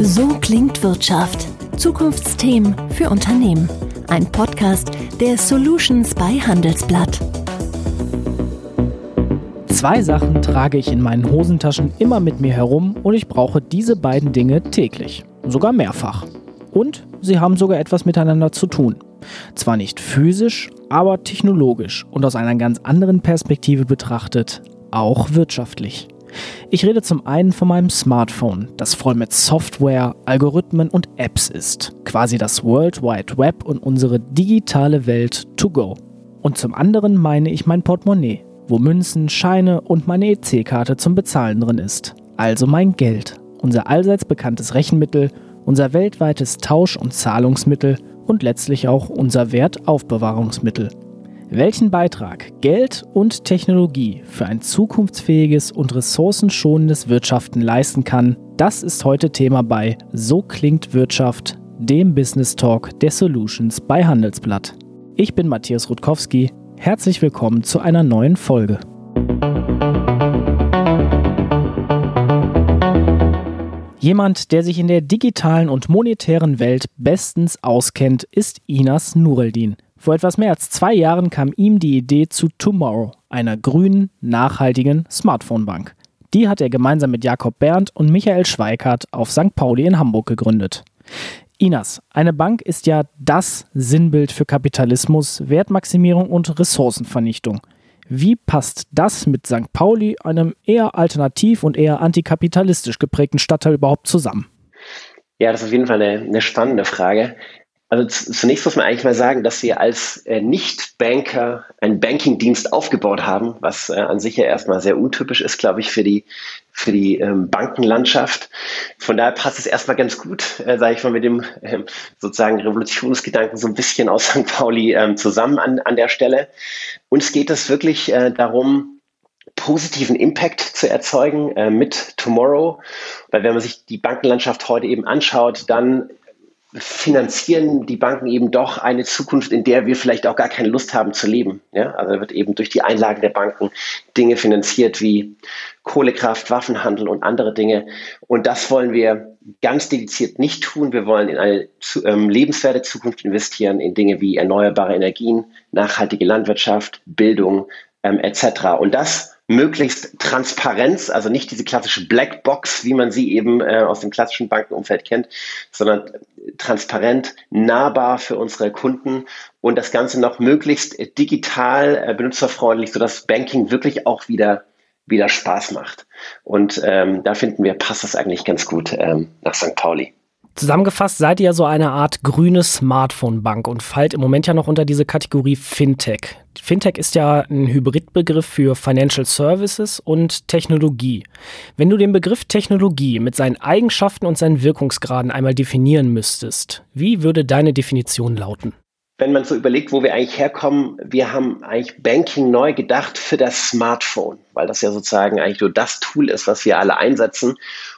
So klingt Wirtschaft. Zukunftsthemen für Unternehmen. Ein Podcast der Solutions bei Handelsblatt. Zwei Sachen trage ich in meinen Hosentaschen immer mit mir herum und ich brauche diese beiden Dinge täglich. Sogar mehrfach. Und sie haben sogar etwas miteinander zu tun. Zwar nicht physisch, aber technologisch und aus einer ganz anderen Perspektive betrachtet, auch wirtschaftlich. Ich rede zum einen von meinem Smartphone, das voll mit Software, Algorithmen und Apps ist, quasi das World Wide Web und unsere digitale Welt to go. Und zum anderen meine ich mein Portemonnaie, wo Münzen, Scheine und meine EC-Karte zum Bezahlen drin ist. Also mein Geld, unser allseits bekanntes Rechenmittel, unser weltweites Tausch- und Zahlungsmittel und letztlich auch unser Wertaufbewahrungsmittel. Welchen Beitrag Geld und Technologie für ein zukunftsfähiges und ressourcenschonendes Wirtschaften leisten kann, das ist heute Thema bei So klingt Wirtschaft, dem Business Talk der Solutions bei Handelsblatt. Ich bin Matthias Rutkowski. Herzlich willkommen zu einer neuen Folge. Jemand, der sich in der digitalen und monetären Welt bestens auskennt, ist Inas Nureldin. Vor etwas mehr als zwei Jahren kam ihm die Idee zu Tomorrow, einer grünen, nachhaltigen Smartphone-Bank. Die hat er gemeinsam mit Jakob Berndt und Michael Schweikart auf St. Pauli in Hamburg gegründet. Inas, eine Bank ist ja das Sinnbild für Kapitalismus, Wertmaximierung und Ressourcenvernichtung. Wie passt das mit St. Pauli, einem eher alternativ und eher antikapitalistisch geprägten Stadtteil überhaupt zusammen? Ja, das ist auf jeden Fall eine, eine spannende Frage. Also zunächst muss man eigentlich mal sagen, dass wir als äh, Nicht-Banker einen Banking-Dienst aufgebaut haben, was äh, an sich ja erstmal sehr untypisch ist, glaube ich, für die, für die ähm, Bankenlandschaft. Von daher passt es erstmal ganz gut, äh, sage ich mal, mit dem ähm, sozusagen Revolutionsgedanken so ein bisschen aus St. Pauli ähm, zusammen an, an der Stelle. Uns geht es wirklich äh, darum, positiven Impact zu erzeugen äh, mit Tomorrow. Weil wenn man sich die Bankenlandschaft heute eben anschaut, dann finanzieren die Banken eben doch eine Zukunft, in der wir vielleicht auch gar keine Lust haben zu leben. Ja? Also wird eben durch die Einlagen der Banken Dinge finanziert wie Kohlekraft, Waffenhandel und andere Dinge. Und das wollen wir ganz dediziert nicht tun. Wir wollen in eine ähm, lebenswerte Zukunft investieren, in Dinge wie erneuerbare Energien, nachhaltige Landwirtschaft, Bildung ähm, etc. Und das möglichst Transparenz, also nicht diese klassische Blackbox, wie man sie eben äh, aus dem klassischen Bankenumfeld kennt, sondern transparent, nahbar für unsere Kunden und das Ganze noch möglichst digital, äh, benutzerfreundlich, sodass Banking wirklich auch wieder wieder Spaß macht. Und ähm, da finden wir, passt das eigentlich ganz gut ähm, nach St. Pauli. Zusammengefasst seid ihr ja so eine Art grüne Smartphone-Bank und fallt im Moment ja noch unter diese Kategorie Fintech. Fintech ist ja ein Hybridbegriff für Financial Services und Technologie. Wenn du den Begriff Technologie mit seinen Eigenschaften und seinen Wirkungsgraden einmal definieren müsstest, wie würde deine Definition lauten? Wenn man so überlegt, wo wir eigentlich herkommen, wir haben eigentlich Banking neu gedacht für das Smartphone, weil das ja sozusagen eigentlich nur das Tool ist, was wir alle einsetzen.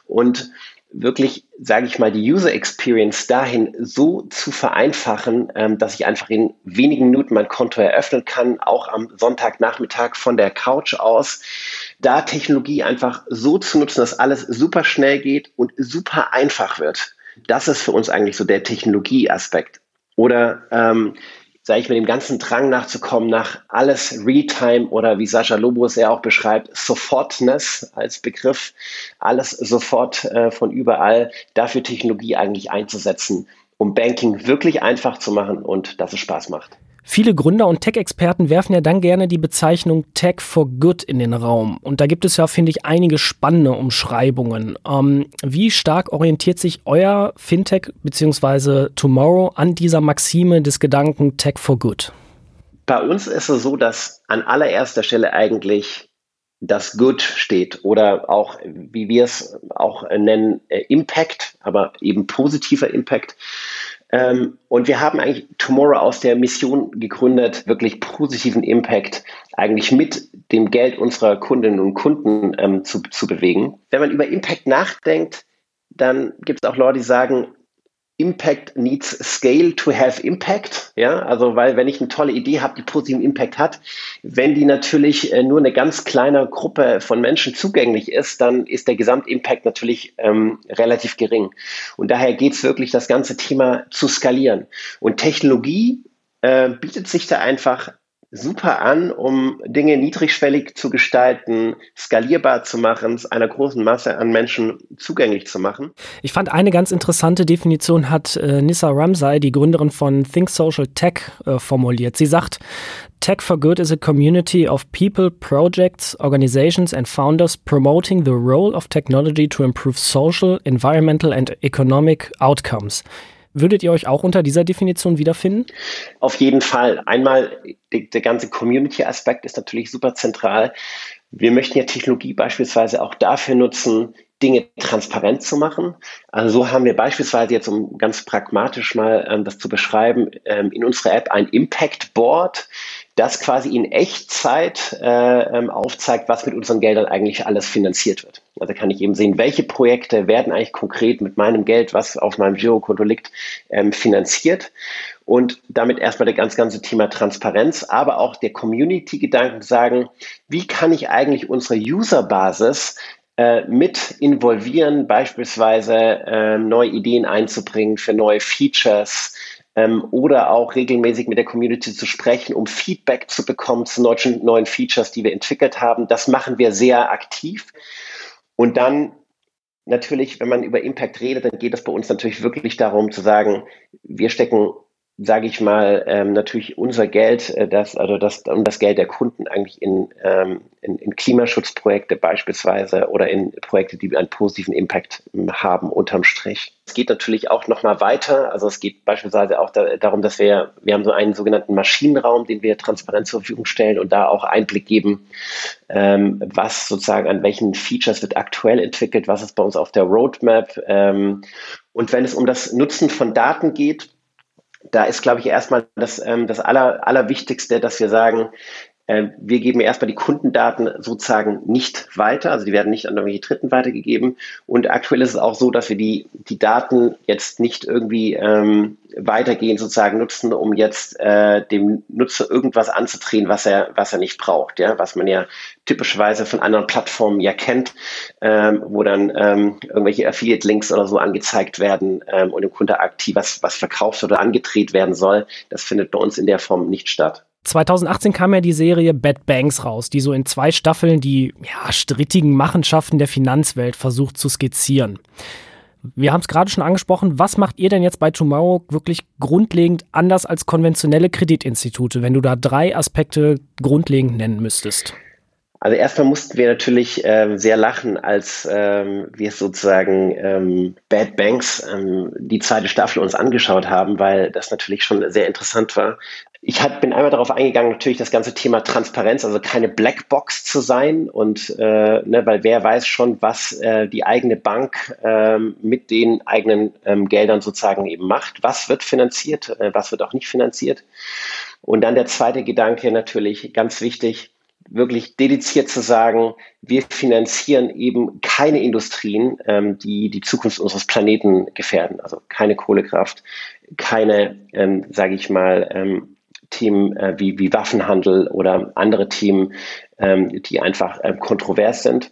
Und wirklich, sage ich mal, die User Experience dahin so zu vereinfachen, ähm, dass ich einfach in wenigen Minuten mein Konto eröffnen kann, auch am Sonntagnachmittag von der Couch aus. Da Technologie einfach so zu nutzen, dass alles super schnell geht und super einfach wird. Das ist für uns eigentlich so der Technologieaspekt. Oder ähm, sage ich, mit dem ganzen Drang nachzukommen, nach alles Realtime oder wie Sascha Lobo es ja auch beschreibt, Sofortness als Begriff, alles sofort äh, von überall, dafür Technologie eigentlich einzusetzen, um Banking wirklich einfach zu machen und dass es Spaß macht. Viele Gründer und Tech-Experten werfen ja dann gerne die Bezeichnung Tech for Good in den Raum. Und da gibt es ja, finde ich, einige spannende Umschreibungen. Ähm, wie stark orientiert sich euer Fintech bzw. Tomorrow an dieser Maxime des Gedanken Tech for Good? Bei uns ist es so, dass an allererster Stelle eigentlich das Good steht oder auch, wie wir es auch nennen, äh, Impact, aber eben positiver Impact. Ähm, und wir haben eigentlich Tomorrow aus der Mission gegründet, wirklich positiven Impact eigentlich mit dem Geld unserer Kundinnen und Kunden ähm, zu, zu bewegen. Wenn man über Impact nachdenkt, dann gibt es auch Leute, die sagen, Impact needs scale to have impact. Ja, also weil wenn ich eine tolle Idee habe, die positiven Impact hat, wenn die natürlich äh, nur eine ganz kleine Gruppe von Menschen zugänglich ist, dann ist der Gesamtimpact natürlich ähm, relativ gering. Und daher geht es wirklich, das ganze Thema zu skalieren. Und Technologie äh, bietet sich da einfach super an, um Dinge niedrigschwellig zu gestalten, skalierbar zu machen, es einer großen Masse an Menschen zugänglich zu machen. Ich fand eine ganz interessante Definition hat äh, Nissa Ramsay, die Gründerin von Think Social Tech, äh, formuliert. Sie sagt, Tech for Good is a community of people, projects, organizations and founders promoting the role of technology to improve social, environmental and economic outcomes. Würdet ihr euch auch unter dieser Definition wiederfinden? Auf jeden Fall. Einmal, der ganze Community-Aspekt ist natürlich super zentral. Wir möchten ja Technologie beispielsweise auch dafür nutzen, Dinge transparent zu machen. Also so haben wir beispielsweise jetzt, um ganz pragmatisch mal ähm, das zu beschreiben, ähm, in unserer App ein Impact Board, das quasi in Echtzeit äh, ähm, aufzeigt, was mit unseren Geldern eigentlich alles finanziert wird. Also kann ich eben sehen, welche Projekte werden eigentlich konkret mit meinem Geld, was auf meinem Girokonto liegt, ähm, finanziert. Und damit erstmal das ganz ganze Thema Transparenz, aber auch der Community-Gedanken sagen, wie kann ich eigentlich unsere Userbasis äh, mit involvieren, beispielsweise äh, neue Ideen einzubringen für neue Features, ähm, oder auch regelmäßig mit der Community zu sprechen, um Feedback zu bekommen zu neuen, neuen Features, die wir entwickelt haben. Das machen wir sehr aktiv. Und dann natürlich, wenn man über Impact redet, dann geht es bei uns natürlich wirklich darum zu sagen, wir stecken sage ich mal, ähm, natürlich unser Geld, äh, das, also das, und das Geld der Kunden eigentlich in, ähm, in, in Klimaschutzprojekte beispielsweise oder in Projekte, die einen positiven Impact haben unterm Strich. Es geht natürlich auch nochmal weiter. Also es geht beispielsweise auch da, darum, dass wir, wir haben so einen sogenannten Maschinenraum, den wir transparent zur Verfügung stellen und da auch Einblick geben, ähm, was sozusagen an welchen Features wird aktuell entwickelt, was ist bei uns auf der Roadmap. Ähm, und wenn es um das Nutzen von Daten geht, da ist, glaube ich, erstmal das, ähm, das Aller, Allerwichtigste, dass wir sagen, äh, wir geben erstmal die Kundendaten sozusagen nicht weiter, also die werden nicht an irgendwelche Dritten weitergegeben. Und aktuell ist es auch so, dass wir die, die Daten jetzt nicht irgendwie ähm, weitergehend sozusagen nutzen, um jetzt äh, dem Nutzer irgendwas anzudrehen, was er, was er nicht braucht, ja, was man ja typischerweise von anderen Plattformen ja kennt, ähm, wo dann ähm, irgendwelche Affiliate-Links oder so angezeigt werden ähm, und dem Kunde aktiv was, was verkauft oder angedreht werden soll. Das findet bei uns in der Form nicht statt. 2018 kam ja die Serie Bad Banks raus, die so in zwei Staffeln die ja, strittigen Machenschaften der Finanzwelt versucht zu skizzieren. Wir haben es gerade schon angesprochen. Was macht ihr denn jetzt bei Tomorrow wirklich grundlegend anders als konventionelle Kreditinstitute, wenn du da drei Aspekte grundlegend nennen müsstest? Also erstmal mussten wir natürlich ähm, sehr lachen, als ähm, wir sozusagen ähm, Bad Banks ähm, die zweite Staffel uns angeschaut haben, weil das natürlich schon sehr interessant war. Ich hab, bin einmal darauf eingegangen, natürlich das ganze Thema Transparenz, also keine Blackbox zu sein und äh, ne, weil wer weiß schon, was äh, die eigene Bank äh, mit den eigenen ähm, Geldern sozusagen eben macht, was wird finanziert, äh, was wird auch nicht finanziert. Und dann der zweite Gedanke natürlich ganz wichtig, wirklich dediziert zu sagen, wir finanzieren eben keine Industrien, ähm, die die Zukunft unseres Planeten gefährden. Also keine Kohlekraft, keine, ähm, sage ich mal, ähm, Themen äh, wie, wie Waffenhandel oder andere Themen, ähm, die einfach ähm, kontrovers sind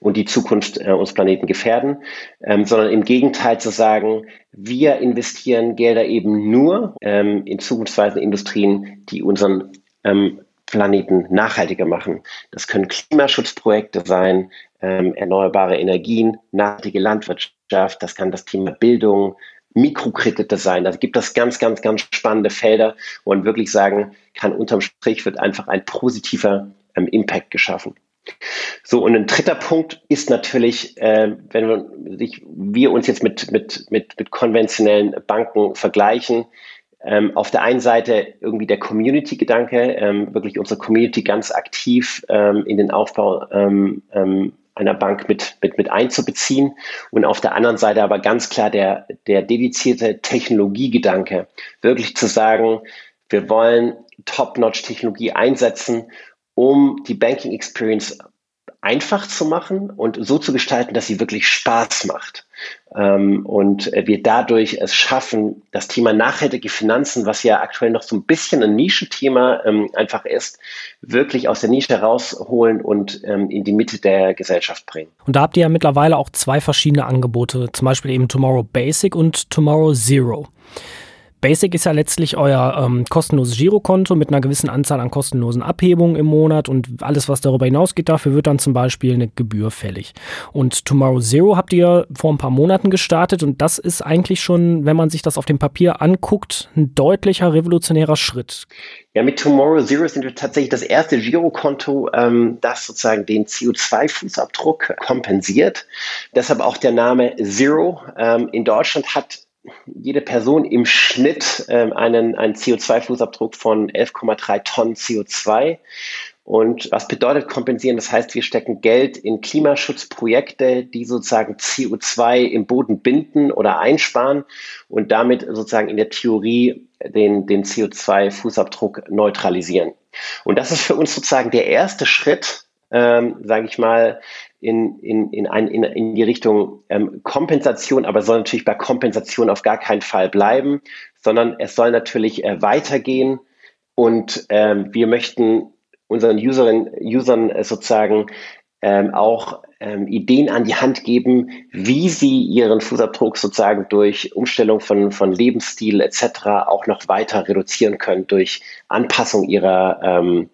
und die Zukunft äh, unseres Planeten gefährden, ähm, sondern im Gegenteil zu sagen, wir investieren Gelder eben nur ähm, in zukunftsweisende Industrien, die unseren ähm, Planeten nachhaltiger machen. Das können Klimaschutzprojekte sein, ähm, erneuerbare Energien, nachhaltige Landwirtschaft, das kann das Thema Bildung, Mikrokredite sein. Da gibt es ganz, ganz, ganz spannende Felder, wo man wirklich sagen kann, unterm Strich wird einfach ein positiver ähm, Impact geschaffen. So, und ein dritter Punkt ist natürlich, äh, wenn wir, sich, wir uns jetzt mit, mit, mit, mit konventionellen Banken vergleichen, ähm, auf der einen Seite irgendwie der Community-Gedanke, ähm, wirklich unsere Community ganz aktiv ähm, in den Aufbau ähm, ähm, einer Bank mit, mit, mit einzubeziehen. Und auf der anderen Seite aber ganz klar der, der dedizierte Technologiegedanke, wirklich zu sagen, wir wollen Top-Notch-Technologie einsetzen, um die Banking Experience einfach zu machen und so zu gestalten, dass sie wirklich Spaß macht. ähm, und wir dadurch es schaffen, das Thema nachhaltige Finanzen, was ja aktuell noch so ein bisschen ein Nischenthema ähm, einfach ist, wirklich aus der Nische rausholen und ähm, in die Mitte der Gesellschaft bringen. Und da habt ihr ja mittlerweile auch zwei verschiedene Angebote, zum Beispiel eben Tomorrow Basic und Tomorrow Zero. Basic ist ja letztlich euer ähm, kostenloses Girokonto mit einer gewissen Anzahl an kostenlosen Abhebungen im Monat und alles, was darüber hinausgeht, dafür wird dann zum Beispiel eine Gebühr fällig. Und Tomorrow Zero habt ihr vor ein paar Monaten gestartet und das ist eigentlich schon, wenn man sich das auf dem Papier anguckt, ein deutlicher revolutionärer Schritt. Ja, mit Tomorrow Zero sind wir tatsächlich das erste Girokonto, ähm, das sozusagen den CO2-Fußabdruck kompensiert. Deshalb auch der Name Zero. Ähm, in Deutschland hat jede Person im Schnitt ähm, einen, einen CO2-Fußabdruck von 11,3 Tonnen CO2. Und was bedeutet kompensieren? Das heißt, wir stecken Geld in Klimaschutzprojekte, die sozusagen CO2 im Boden binden oder einsparen und damit sozusagen in der Theorie den, den CO2-Fußabdruck neutralisieren. Und das ist für uns sozusagen der erste Schritt, ähm, sage ich mal, in, in, in, ein, in, in die Richtung ähm, Kompensation, aber soll natürlich bei Kompensation auf gar keinen Fall bleiben, sondern es soll natürlich äh, weitergehen und ähm, wir möchten unseren Userinnen, Usern äh, sozusagen ähm, auch ähm, Ideen an die Hand geben, wie sie ihren Fußabdruck sozusagen durch Umstellung von, von Lebensstil etc. auch noch weiter reduzieren können durch Anpassung ihrer ähm,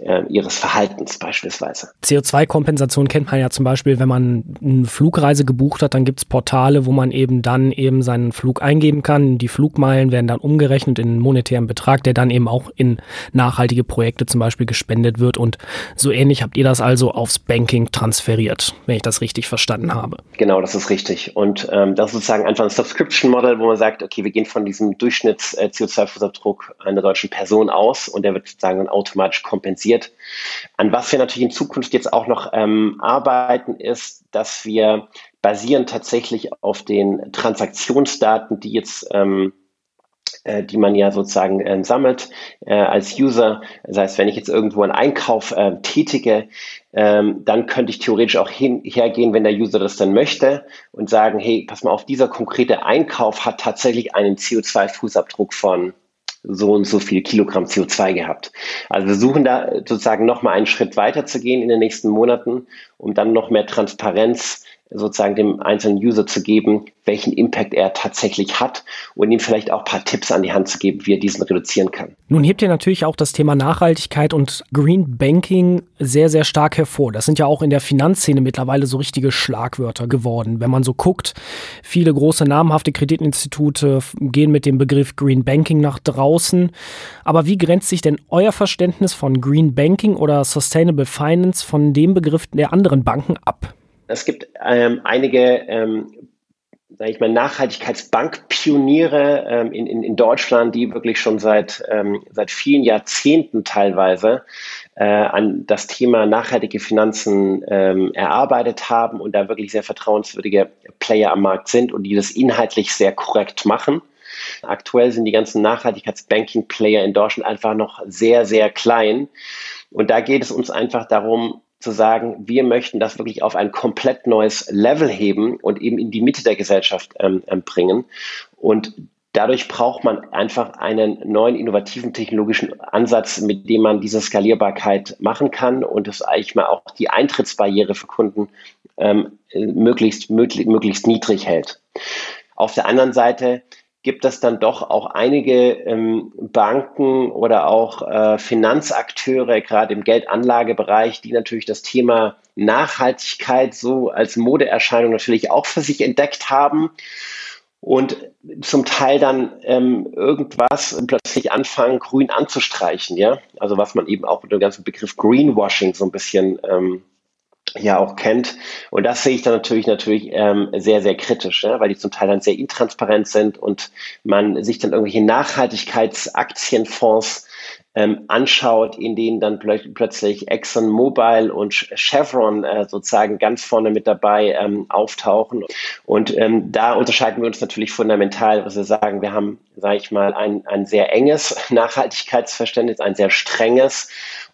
äh, ihres Verhaltens beispielsweise. CO2-Kompensation kennt man ja zum Beispiel, wenn man eine Flugreise gebucht hat, dann gibt es Portale, wo man eben dann eben seinen Flug eingeben kann. Die Flugmeilen werden dann umgerechnet in einen monetären Betrag, der dann eben auch in nachhaltige Projekte zum Beispiel gespendet wird. Und so ähnlich habt ihr das also aufs Banking transferiert, wenn ich das richtig verstanden habe. Genau, das ist richtig. Und ähm, das ist sozusagen einfach ein Subscription-Model, wo man sagt, okay, wir gehen von diesem Durchschnitts-CO2-Fußabdruck äh, einer deutschen Person aus und der wird sozusagen dann automatisch kompensiert passiert. An was wir natürlich in Zukunft jetzt auch noch ähm, arbeiten, ist, dass wir basieren tatsächlich auf den Transaktionsdaten, die jetzt ähm, äh, die man ja sozusagen äh, sammelt äh, als User. Das heißt, wenn ich jetzt irgendwo einen Einkauf äh, tätige, ähm, dann könnte ich theoretisch auch hin, hergehen, wenn der User das dann möchte und sagen, hey, pass mal auf, dieser konkrete Einkauf hat tatsächlich einen CO2-Fußabdruck von so und so viel Kilogramm CO2 gehabt. Also wir suchen da sozusagen noch mal einen Schritt weiter zu gehen in den nächsten Monaten, um dann noch mehr Transparenz sozusagen dem einzelnen User zu geben, welchen Impact er tatsächlich hat und ihm vielleicht auch ein paar Tipps an die Hand zu geben, wie er diesen reduzieren kann. Nun hebt ihr natürlich auch das Thema Nachhaltigkeit und Green Banking sehr, sehr stark hervor. Das sind ja auch in der Finanzszene mittlerweile so richtige Schlagwörter geworden. Wenn man so guckt, viele große namhafte Kreditinstitute gehen mit dem Begriff Green Banking nach draußen. Aber wie grenzt sich denn euer Verständnis von Green Banking oder Sustainable Finance von dem Begriff der anderen Banken ab? Es gibt ähm, einige, ähm, sage ich mal, Nachhaltigkeitsbankpioniere ähm, in, in, in Deutschland, die wirklich schon seit, ähm, seit vielen Jahrzehnten teilweise äh, an das Thema nachhaltige Finanzen ähm, erarbeitet haben und da wirklich sehr vertrauenswürdige Player am Markt sind und die das inhaltlich sehr korrekt machen. Aktuell sind die ganzen Nachhaltigkeitsbanking-Player in Deutschland einfach noch sehr, sehr klein. Und da geht es uns einfach darum, zu sagen, wir möchten das wirklich auf ein komplett neues Level heben und eben in die Mitte der Gesellschaft ähm, ähm, bringen. Und dadurch braucht man einfach einen neuen innovativen technologischen Ansatz, mit dem man diese Skalierbarkeit machen kann und es eigentlich mal auch die Eintrittsbarriere für Kunden ähm, möglichst, möglichst, möglichst niedrig hält. Auf der anderen Seite gibt es dann doch auch einige ähm, Banken oder auch äh, Finanzakteure, gerade im Geldanlagebereich, die natürlich das Thema Nachhaltigkeit so als Modeerscheinung natürlich auch für sich entdeckt haben und zum Teil dann ähm, irgendwas plötzlich anfangen, grün anzustreichen, ja. Also was man eben auch mit dem ganzen Begriff Greenwashing so ein bisschen ähm, ja auch kennt. Und das sehe ich dann natürlich natürlich ähm, sehr, sehr kritisch, ja, weil die zum Teil dann sehr intransparent sind und man sich dann irgendwelche Nachhaltigkeitsaktienfonds ähm, anschaut, in denen dann plö plötzlich ExxonMobil und Chevron äh, sozusagen ganz vorne mit dabei ähm, auftauchen. Und ähm, da unterscheiden wir uns natürlich fundamental, was wir sagen, wir haben, sage ich mal, ein, ein sehr enges Nachhaltigkeitsverständnis, ein sehr strenges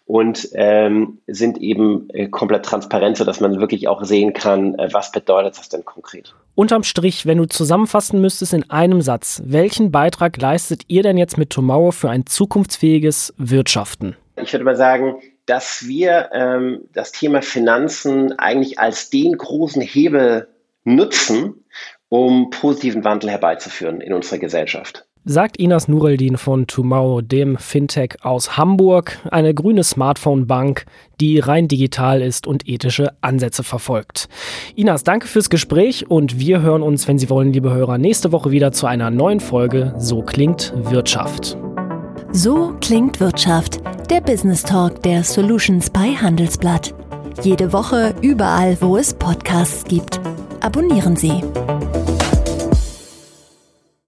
und ähm, sind eben äh, komplett transparent, sodass man wirklich auch sehen kann, äh, was bedeutet das denn konkret. Unterm Strich, wenn du zusammenfassen müsstest in einem Satz, welchen Beitrag leistet ihr denn jetzt mit Tomorrow für ein zukunftsfähiges Wirtschaften? Ich würde mal sagen, dass wir ähm, das Thema Finanzen eigentlich als den großen Hebel nutzen, um positiven Wandel herbeizuführen in unserer Gesellschaft sagt Inas Nureldin von Tomorrow, dem Fintech aus Hamburg, eine grüne Smartphone-Bank, die rein digital ist und ethische Ansätze verfolgt. Inas, danke fürs Gespräch und wir hören uns, wenn Sie wollen, liebe Hörer, nächste Woche wieder zu einer neuen Folge So klingt Wirtschaft. So klingt Wirtschaft, der Business Talk der Solutions bei Handelsblatt. Jede Woche überall, wo es Podcasts gibt. Abonnieren Sie.